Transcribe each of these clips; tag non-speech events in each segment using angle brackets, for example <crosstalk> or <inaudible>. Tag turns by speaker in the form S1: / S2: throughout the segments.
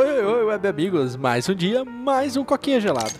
S1: Oi, oi, web amigos. Mais um dia, mais um coquinha gelado.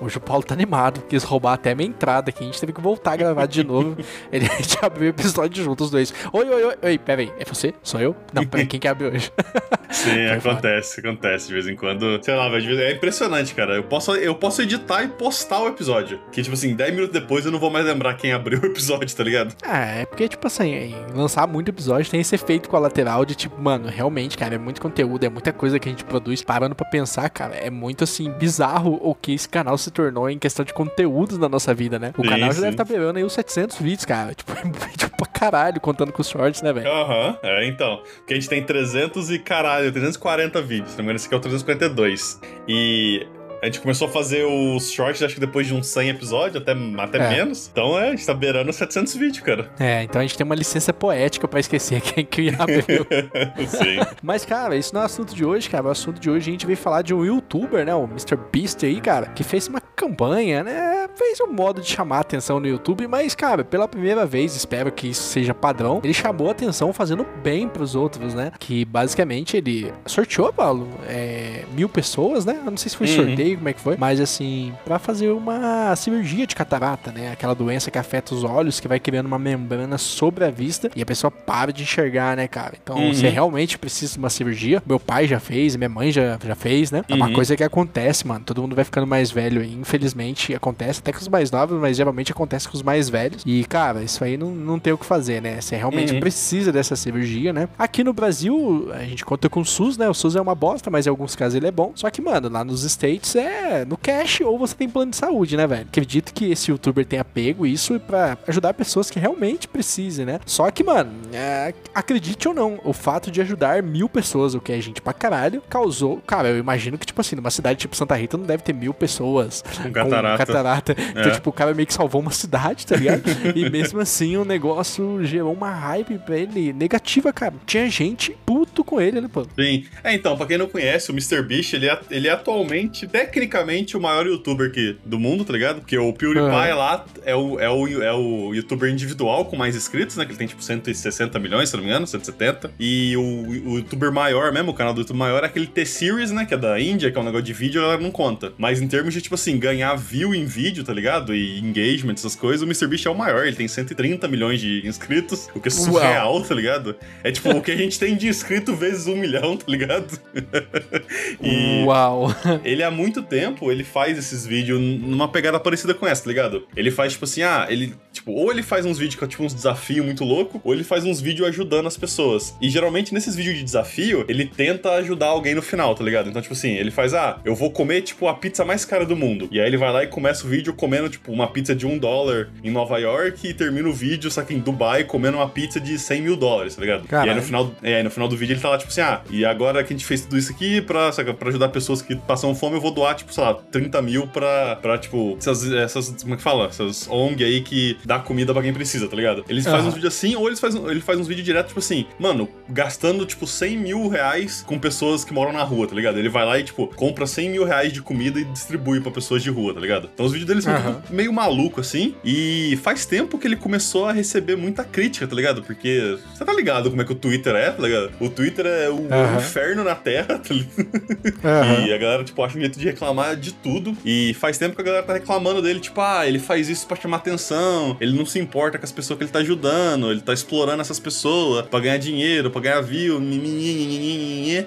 S1: Hoje o Paulo tá animado, quis roubar até minha entrada aqui. A gente teve que voltar a gravar de novo. <laughs> Ele a gente abriu o episódio juntos, os dois. Oi, oi, oi, oi, pera aí, é você? Sou eu? Não, peraí, quem que abre hoje? <laughs>
S2: Sim, acontece, acontece de vez em quando. Sei lá, velho, é impressionante, cara. Eu posso, eu posso editar e postar o episódio. Que, tipo assim, 10 minutos depois eu não vou mais lembrar quem abriu o episódio, tá ligado?
S1: É, é porque, tipo assim, lançar muito episódio tem esse efeito colateral de, tipo, mano, realmente, cara, é muito conteúdo, é muita coisa que a gente produz. Parando pra pensar, cara, é muito, assim, bizarro o que esse canal se tornou em questão de conteúdos na nossa vida, né? O
S2: Sim,
S1: canal já
S2: sim.
S1: deve estar beirando aí os 700 vídeos, cara. <laughs> Tipo, é vídeo pra caralho, contando com os shorts, né, velho?
S2: Aham, é, então. Porque a gente tem 300 e caralho, 340 vídeos. Não me engano, esse aqui é o 342. E. A gente começou a fazer os shorts, acho que depois de uns 100 episódios, até, até
S1: É.
S2: menos. Então é, a gente tá beirando 700 vídeos, cara.
S1: É, então a gente tem uma licença poética pra esquecer <laughs> quem que abriu. <laughs>
S2: Sim.
S1: Mas, cara, isso não é o assunto de hoje, cara. O assunto de hoje a gente veio falar de um youtuber, né? O Mr. Beast aí, cara, que fez uma campanha, né? Fez um modo de chamar a atenção no YouTube, mas, cara, pela primeira vez, espero que isso seja padrão, ele chamou a atenção fazendo bem pros outros, né? Que basicamente ele sorteou, Paulo, é, mil pessoas, né? Eu não sei se foi
S2: Uhum.
S1: sorteio, como é que foi, mas assim, pra fazer uma cirurgia de catarata, né? Aquela doença que afeta os olhos, que vai criando uma membrana sobre a vista e a pessoa para de enxergar, né, cara? Então,
S2: Uhum.
S1: você realmente precisa de uma cirurgia. Meu pai já fez, minha mãe já, já fez, né? É uma
S2: Uhum.
S1: coisa que acontece, mano. Todo mundo vai ficando mais velho aí. Infelizmente, acontece até com os mais novos, mas geralmente acontece com os mais velhos. E, cara, isso aí não, não tem o que fazer, né? Você realmente
S2: Uhum.
S1: precisa dessa cirurgia, né? Aqui no Brasil, a gente conta com o SUS, né? O SUS é uma bosta, mas em alguns casos ele é bom. Só que, mano, lá nos States é no cash ou você tem plano de saúde, né, velho? Acredito que esse youtuber tenha pego isso pra ajudar pessoas que realmente precisem, né? Só que, mano, é, acredite ou não, o fato de ajudar mil pessoas, o que é gente pra caralho, causou. Cara, eu imagino que, tipo assim, numa cidade tipo Santa Rita não deve ter mil pessoas
S2: Com catarata.
S1: catarata. Então,
S2: É.
S1: tipo, o cara meio que salvou uma cidade, tá ligado? e mesmo assim, o negócio gerou uma hype pra ele negativa, cara. Tinha gente puto com ele, né, pô?
S2: Sim. É, então, pra quem não conhece, o MrBeast, ele é, ele é atualmente, tecnicamente, o maior youtuber que, do mundo, tá ligado? Porque o PewDiePie
S1: Aham.
S2: lá é o, é, o, é o youtuber individual com mais inscritos, né? Que ele tem, tipo, 160 milhões, se não me engano, 170. E o, o youtuber maior mesmo, o canal do YouTube maior, é aquele T-Series, né? Que é da Índia, que é um negócio de vídeo, ela não conta. Mas em termos de, tipo assim, ganhar view em vídeo, tá ligado? E engagement, essas coisas, o MrBeast é o maior. Ele tem 130 milhões de inscritos, o que é
S1: Uau.
S2: surreal, tá ligado? É tipo o que a gente tem de inscrito vezes um milhão, tá ligado? <laughs> e
S1: Uau.
S2: ele há muito tempo, ele faz esses vídeos numa pegada parecida com essa, tá ligado? Ele faz, tipo assim, ah, ele, tipo, ou ele faz uns vídeos com, tipo, uns desafios muito louco, ou ele faz uns vídeos ajudando as pessoas. E geralmente nesses vídeos de desafio, ele tenta ajudar alguém no final, tá ligado? Então, tipo assim, ele faz, ah, eu vou comer, tipo, a pizza mais cara do mundo. E aí ele vai lá e começa o vídeo comendo, tipo, uma pizza de um dólar em Nova York e termina o vídeo, só que em Dubai, comendo uma pizza de 100 mil dólares, tá ligado? E aí
S1: Caralho.
S2: no final, é, no final do vídeo ele tá lá, tipo assim, ah, e agora que a gente fez tudo isso aqui pra, saca, pra ajudar pessoas que passam fome, eu vou doar, tipo, sei lá, 30 mil pra, pra tipo, essas, essas, como é que fala? Essas ONG aí que dá comida pra quem precisa, tá ligado? Eles fazem
S1: Aham.
S2: uns vídeos assim, ou eles fazem, ele faz uns vídeos direto, tipo assim, mano, gastando, tipo, 100 mil reais com pessoas que moram na rua, tá ligado? Ele vai lá e, tipo, compra 100 mil reais de comida e distribui pra pessoas de rua, tá ligado? Então os vídeos deles são tudo meio maluco, assim, e faz tempo que ele começou a receber muita crítica, tá ligado? Porque você tá ligado como é que o Twitter é, tá ligado? O Twitter é o
S1: Aham.
S2: inferno na Terra, tá ligado? E a galera, tipo, acha um jeito de reclamar de tudo. E faz tempo que a galera tá reclamando dele, tipo, ah, ele faz isso pra chamar atenção, ele não se importa com as pessoas que ele tá ajudando, ele tá explorando essas pessoas pra ganhar dinheiro, pra ganhar view.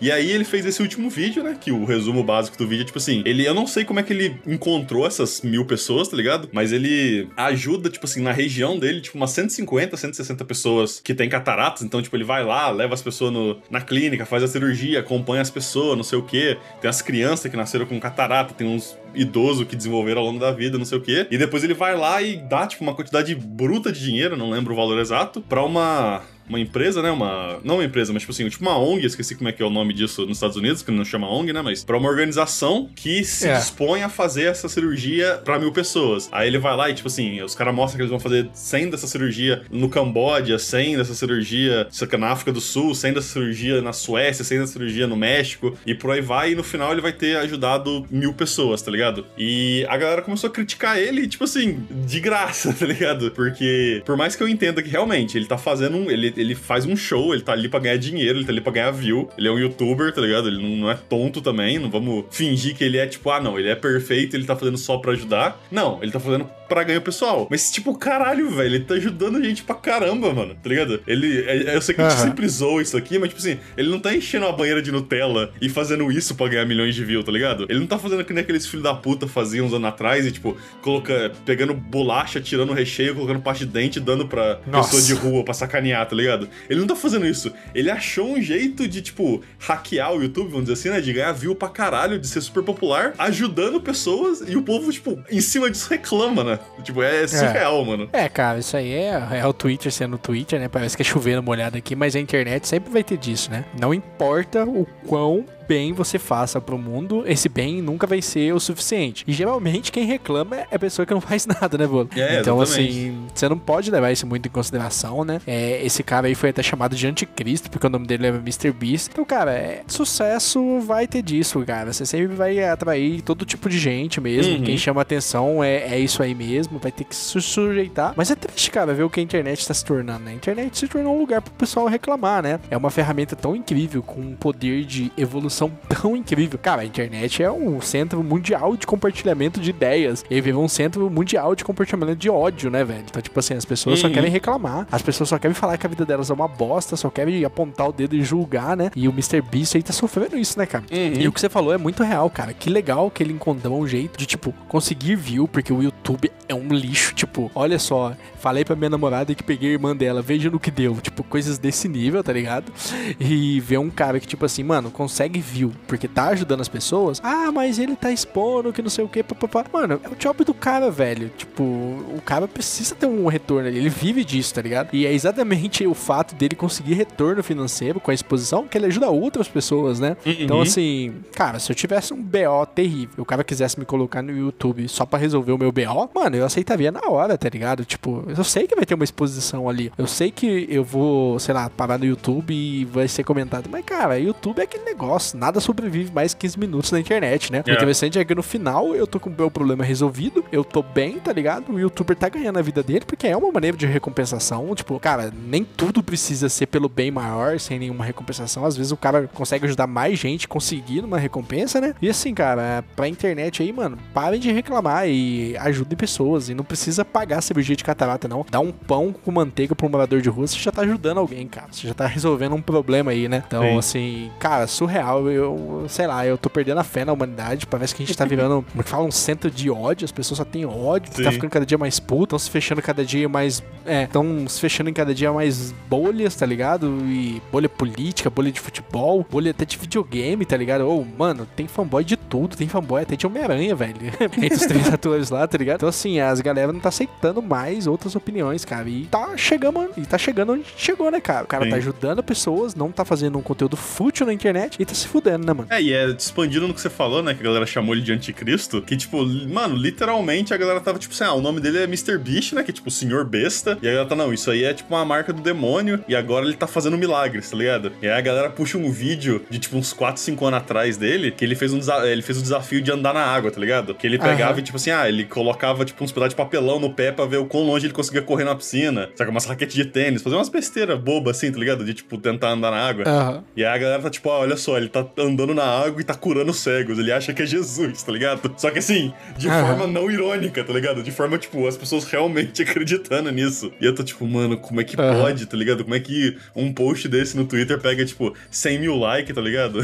S2: E aí ele fez esse último vídeo, né? Que o resumo básico do vídeo é tipo assim, ele, eu não sei como é que ele encontrou essas mil pessoas, tá ligado? Mas ele ajuda, tipo assim, na região dele, tipo, umas 150, 160 pessoas que tem cataratas. Então, tipo, ele vai lá, leva as pessoas no, na clínica, faz a cirurgia, acompanha as pessoas, não sei o quê. Tem as crianças que nasceram com catarata, tem uns idosos que desenvolveram ao longo da vida, não sei o quê. E depois ele vai lá e dá, tipo, uma quantidade bruta de dinheiro, não lembro o valor exato, pra uma uma empresa, né? Uma. Não uma empresa, mas tipo assim, tipo uma ONG, esqueci como é que é o nome disso nos Estados Unidos, que não chama ONG, né? Mas pra uma organização que se
S1: É.
S2: dispõe a fazer essa cirurgia pra mil pessoas. Aí ele vai lá e, tipo assim, os caras mostram que eles vão fazer 100 dessa cirurgia no Camboja, 100 dessa cirurgia na África do Sul, 100 dessa cirurgia na Suécia, 100 dessa cirurgia no México, e por aí vai, e no final ele vai ter ajudado mil pessoas, tá ligado? E a galera começou a criticar ele, tipo assim, de graça, <laughs> tá ligado? Porque, por mais que eu entenda que realmente ele tá fazendo um. Ele, ele faz um show, ele tá ali pra ganhar dinheiro, ele tá ali pra ganhar view. Ele é um youtuber, tá ligado? Ele não, não é tonto também. Não vamos fingir que ele é tipo, ah, não, ele é perfeito, ele tá fazendo só pra ajudar. Não, ele tá fazendo pra ganhar pessoal. Mas, tipo, caralho, velho, ele tá ajudando a gente pra caramba, mano, tá ligado? Ele. é- Eu sei que a gente
S1: Aham.
S2: sempre zoou isso aqui, mas, tipo assim, ele não tá enchendo a banheira de Nutella e fazendo isso pra ganhar milhões de views, tá ligado? Ele não tá fazendo que nem aqueles filhos da puta faziam uns anos atrás e, tipo, coloca, pegando bolacha, tirando o recheio, colocando parte de dente dando pra
S1: Nossa.
S2: pessoa de rua pra sacanear, tá ligado? Ele não tá fazendo isso. Ele achou um jeito de, tipo, hackear o YouTube, vamos dizer assim, né? De ganhar view pra caralho, de ser super popular, ajudando pessoas e o povo, tipo, em cima disso reclama, né? Tipo, é surreal, mano.
S1: É, cara, isso aí é, é o Twitter sendo o Twitter, né? Parece que é chovendo molhado aqui, mas a internet sempre vai ter disso, né? Não importa o quão bem você faça pro mundo, esse bem nunca vai ser o suficiente. E geralmente quem reclama é a pessoa que não <laughs> faz nada, né, Bolo?
S2: É,
S1: então,
S2: exatamente.
S1: assim, você não pode levar isso muito em consideração, né? É, esse cara aí foi até chamado de anticristo, porque o nome dele é Mr. Beast. Então, cara, é, sucesso vai ter disso, cara. Você sempre vai atrair todo tipo de gente mesmo.
S2: Uhum.
S1: Quem chama atenção é, é isso aí mesmo, vai ter que se sujeitar. Mas é triste, cara, ver o que a internet tá se tornando, né? A internet se tornou um lugar pro pessoal reclamar, né? É uma ferramenta tão incrível, com um poder de evolução <laughs> tão incrível. Cara, a internet é um centro mundial de compartilhamento de ideias. E virou um centro mundial de compartilhamento de ódio, né, velho? Então, tipo assim, as pessoas só
S2: Uhum.
S1: querem reclamar, as pessoas só querem falar que a vida delas é uma bosta, só querem apontar o dedo e julgar, né? E o Mr. Beast aí tá sofrendo isso, né, cara?
S2: Uhum.
S1: E o que você falou é muito real, cara. Que legal que ele encontrou um jeito de, tipo, conseguir view, porque o YouTube é um lixo. Tipo, olha só, falei pra minha namorada que peguei a irmã dela, veja no que deu. Tipo, coisas desse nível, tá ligado? E ver um cara que, tipo assim, mano, consegue view, porque tá ajudando as pessoas. Ah, mas ele tá expondo que não sei o que, papapá. Mano, é o job do cara, velho. Tipo, o cara precisa ter um retorno ali. Ele vive disso, tá ligado? E é exatamente o fato dele conseguir retorno financeiro com a exposição que ele ajuda outras pessoas, né? Então,
S2: Uhum.
S1: assim, cara, se eu tivesse um BO terrível, o cara quisesse me colocar no YouTube só pra resolver o meu BO, mano, eu aceitaria na hora, tá ligado? Tipo, eu sei que vai ter uma exposição ali. Eu sei que eu vou, sei lá, parar no YouTube e vai ser comentado. Mas, cara, YouTube é aquele negócio. Nada sobrevive mais 15 minutos na internet, né? O
S2: É.
S1: interessante é que no final eu tô com o meu problema resolvido, eu tô bem, tá ligado? O youtuber tá ganhando a vida dele, porque é uma maneira de recompensação. Tipo, cara, nem tudo precisa ser pelo bem maior, sem nenhuma recompensação. Às vezes o cara consegue ajudar mais gente conseguindo uma recompensa, né? E assim, cara, pra internet aí, mano, parem de reclamar e ajudem pessoas. E não precisa pagar cirurgia de catarata, não. Dá um pão com manteiga um morador de rua, você já tá ajudando alguém, cara. Você já tá resolvendo um problema aí, né? Então,
S2: Sim.
S1: assim, cara, surreal. Eu, sei lá, eu tô perdendo a fé na humanidade. Parece que a gente tá virando, <laughs> como é que fala, um centro de ódio. As pessoas só têm ódio, tá ficando cada dia mais puto, estão se fechando cada dia mais. É, estão se fechando em cada dia mais bolhas, tá ligado? E bolha política, bolha de futebol, bolha até de videogame, tá ligado? Ô, mano, tem fanboy de tudo, tem fanboy até de Homem-Aranha, velho. <laughs> Entre os três <laughs> atores lá, tá ligado? Então, assim, as galera não tá aceitando mais outras opiniões, cara. E tá chegando, e tá chegando onde chegou, né, cara? O cara
S2: Sim.
S1: tá ajudando pessoas, não tá fazendo um conteúdo fútil na internet e tá se fudendo, né, mano?
S2: É, e é expandindo no que você falou, né? Que a galera chamou ele de anticristo. Que, tipo, mano, literalmente a galera tava, tipo assim, ah, o nome dele é Mr. Beast, né? Que é tipo Senhor Besta. E a galera tá, não, isso aí é tipo uma marca do demônio. E agora ele tá fazendo milagres, tá ligado? E aí a galera puxa um vídeo de, tipo, uns 4, 5 anos atrás dele. Que ele fez um ele fez o desafio de andar na água, tá ligado? Que ele pegava
S1: Aham.
S2: e, tipo assim, ah, ele colocava, tipo, uns pedaços de papelão no pé pra ver o quão longe ele conseguia correr na piscina. Saca? Umas raquetes de tênis. Fazer umas besteiras bobas assim, tá ligado? De, tipo, tentar andar na água.
S1: Aham.
S2: E aí a galera tá tipo, ah, olha só, ele tá andando na água e tá curando cegos. Ele acha que é Jesus, tá ligado? Só que assim, de forma não irônica, tá ligado? De forma, tipo, as pessoas realmente <laughs> acreditando nisso. E eu tô tipo, mano, como é que pode, tá ligado? Como é que um post desse no Twitter pega, tipo, 100 mil likes, tá ligado?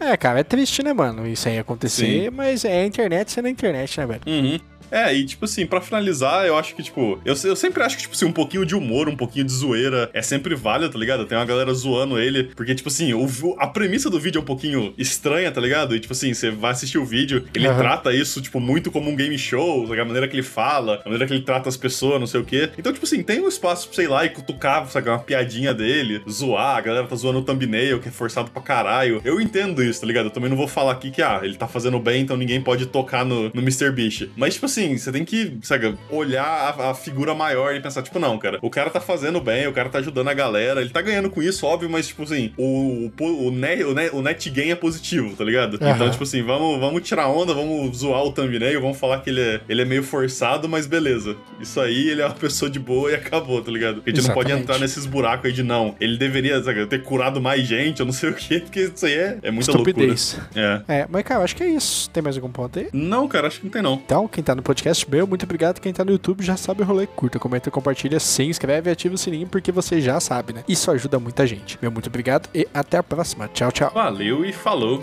S1: É. <laughs> é, cara, é triste, né, mano? Isso aí acontecer, mas é a internet sendo a internet, né, velho?
S2: Uhum. É, e tipo assim, pra finalizar, eu acho que, tipo, eu, eu sempre acho que, tipo assim, um pouquinho de humor, um pouquinho de zoeira é sempre válido, tá ligado? Tem uma galera zoando ele, porque, tipo assim, o, vi- a premissa do vídeo é um pouquinho estranha, tá ligado? E, tipo assim, você vai assistir o vídeo, ele
S1: Aham.
S2: trata isso, tipo, muito como um game show, sabe? a maneira que ele fala, a maneira que ele trata as pessoas, não sei o quê. Então, tipo assim, tem um espaço pra, sei lá, e cutucar, sabe, uma piadinha dele, zoar, a galera tá zoando o thumbnail, que é forçado pra caralho. Eu entendo isso, tá ligado? Eu também não vou falar aqui que, ah, ele tá fazendo bem, então ninguém pode tocar no, no Mr. Beast. Mas, tipo assim, assim, você tem que, sabe, olhar a, a figura maior e pensar, tipo, não, cara, o cara tá fazendo bem, o cara tá ajudando a galera, ele tá ganhando com isso, óbvio, mas, tipo assim, o, o, o, net, o, net, o net gain é positivo, tá ligado?
S1: Aham.
S2: Então, tipo assim, vamos, vamos tirar onda, vamos zoar o thumbnail, vamos falar que ele é, ele é meio forçado, mas beleza. Isso aí, ele é uma pessoa de boa e acabou, tá ligado? A gente não pode
S1: Exatamente.
S2: entrar nesses buracos aí de não. Ele deveria, sabe, ter curado mais gente, eu não sei o quê, porque isso aí é, é muita
S1: Estupidez.
S2: loucura. É.
S1: É, mas cara, eu acho que é isso. Tem mais algum ponto aí?
S2: Não, cara, acho que não tem não.
S1: Então, quem tá no podcast, meu, muito obrigado. Quem tá no YouTube já sabe o rolê. Curta, comenta, compartilha, se inscreve e ativa o sininho porque você já sabe, né? Isso ajuda muita gente. Meu, muito obrigado e até a próxima. Tchau, tchau.
S2: Valeu e falou.